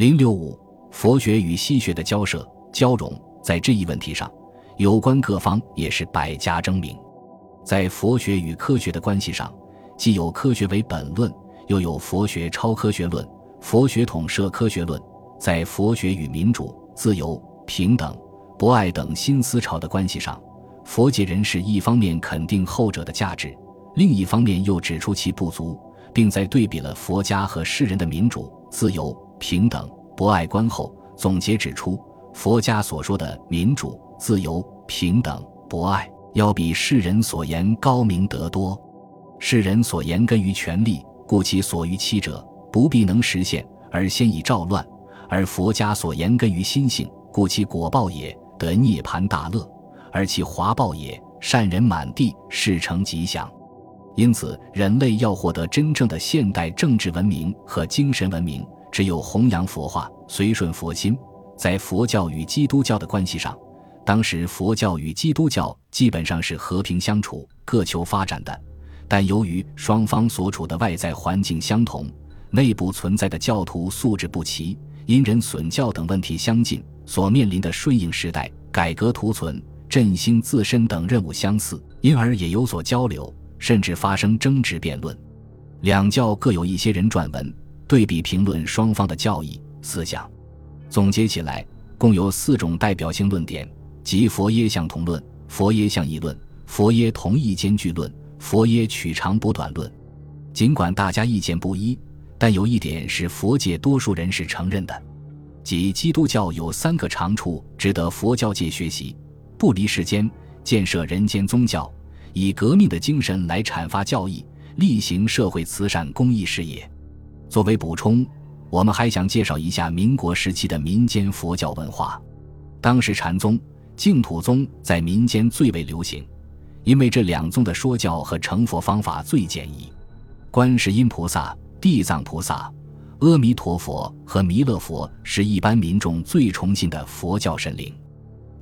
零六五，佛学与西学的交涉交融，在这一问题上，有关各方也是百家争鸣。在佛学与科学的关系上，既有科学为本论，又有佛学超科学论、佛学统摄科学论。在佛学与民主、自由、平等、博爱等新思潮的关系上，佛界人士一方面肯定后者的价值，另一方面又指出其不足，并在对比了佛家和世人的民主、自由、平等、博爱观后，总结指出，佛家所说的民主、自由、平等、博爱。要比世人所言高明得多。世人所言根于权力，故其所欲欺者不必能实现，而先以照乱；而佛家所言根于心性，故其果报也得涅盘大乐，而其华报也善人满地，事成吉祥。因此，人类要获得真正的现代政治文明和精神文明，只有弘扬佛化，随顺佛心，在佛教与基督教的关系上。当时佛教与基督教基本上是和平相处、各求发展的，但由于双方所处的外在环境相同，内部存在的教徒素质不齐、因人损教等问题相近，所面临的顺应时代、改革图存、振兴自身等任务相似，因而也有所交流，甚至发生争执辩论。两教各有一些人撰文对比评论双方的教义思想，总结起来共有四种代表性论点。即佛耶相同论、佛耶相异论、佛耶同义兼具论、佛耶取长补短论。尽管大家意见不一，但有一点是佛界多数人士承认的，即基督教有三个长处值得佛教界学习：不离世间，建设人间宗教，以革命的精神来阐发教义，力行社会慈善公益事业。作为补充，我们还想介绍一下民国时期的民间佛教文化。当时禅宗。净土宗在民间最为流行，因为这两宗的说教和成佛方法最简易。观世音菩萨、地藏菩萨、阿弥陀佛和弥勒佛是一般民众最崇信的佛教神灵。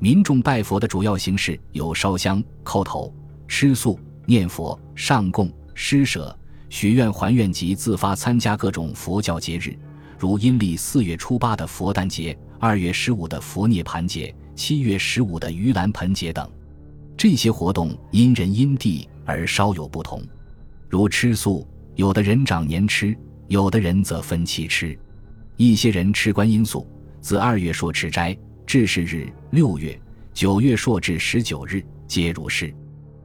民众拜佛的主要形式有烧香、叩头、吃素、念佛、上供、施舍、许愿还愿及自发参加各种佛教节日，如阴历四月初八的佛诞节，二月十五的佛涅盘节。七月十五的盂兰盆节等，这些活动因人因地而稍有不同。如吃素，有的人长年吃，有的人则分期吃。一些人吃观音素，自二月朔吃斋至是日，六月、九月朔至十九日皆如是。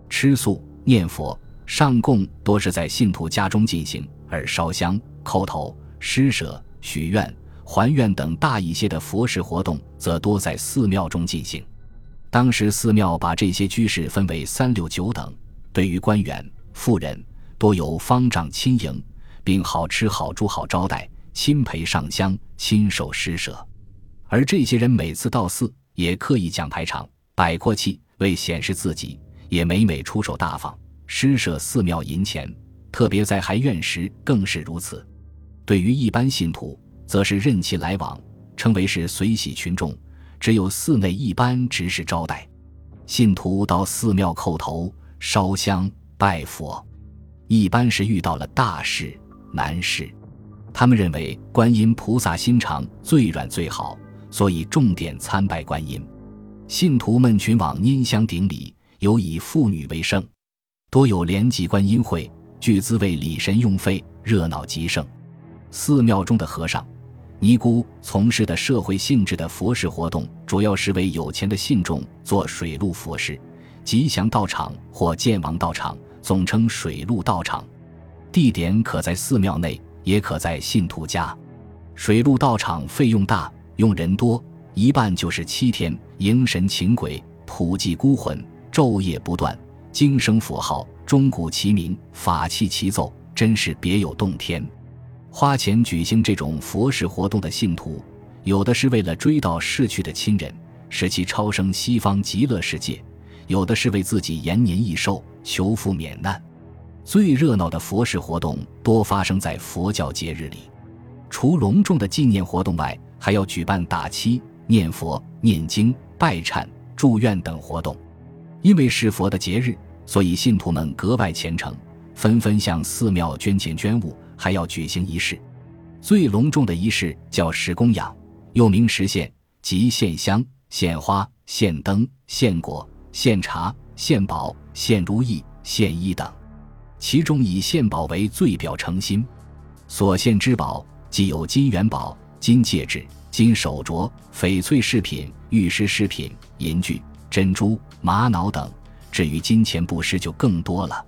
吃素、念佛、上供多是在信徒家中进行，而烧香、叩头、施舍、许愿。还愿等大一些的佛事活动，则多在寺庙中进行。当时寺庙把这些居士分为三六九等，对于官员、富人，多有方丈亲迎，并好吃好住好招待，亲陪上香，亲手施舍。而这些人每次到寺，也刻意讲排场、摆阔气，为显示自己，也每每出手大方，施舍寺庙银钱，特别在还愿时更是如此。对于一般信徒，则是任其来往，称为是随喜群众。只有寺内一般执事招待，信徒到寺庙叩头、烧香、拜佛，一般是遇到了大事难事。他们认为观音菩萨心肠最软最好，所以重点参拜观音。信徒们群往拈香顶礼，尤以妇女为盛，多有连济观音会，聚资为礼神用费，热闹极盛。寺庙中的和尚。尼姑从事的社会性质的佛事活动，主要是为有钱的信众做水陆佛事，吉祥道场或建王道场，总称水陆道场。地点可在寺庙内，也可在信徒家。水陆道场费用大，用人多，一半就是七天，迎神请鬼，普济孤魂，昼夜不断，经声佛号，钟鼓齐鸣，法器齐奏，真是别有洞天。花钱举行这种佛事活动的信徒，有的是为了追悼逝去的亲人，使其超生西方极乐世界；有的是为自己延年益寿，求福免难。最热闹的佛事活动多发生在佛教节日里，除隆重的纪念活动外，还要举办打七、念佛、念经、拜忏、祝愿等活动。因为是佛的节日，所以信徒们格外虔诚，纷纷向寺庙捐钱捐物。还要举行仪式，最隆重的仪式叫石供养，又名石献，即献香、献花、献灯、献果、献茶、献宝、献如意、献衣等。其中以献宝为最表诚心，所献之宝既有金元宝、金戒指、金手镯、翡翠饰品、玉石饰品、银具、珍珠、玛瑙等。至于金钱布施就更多了。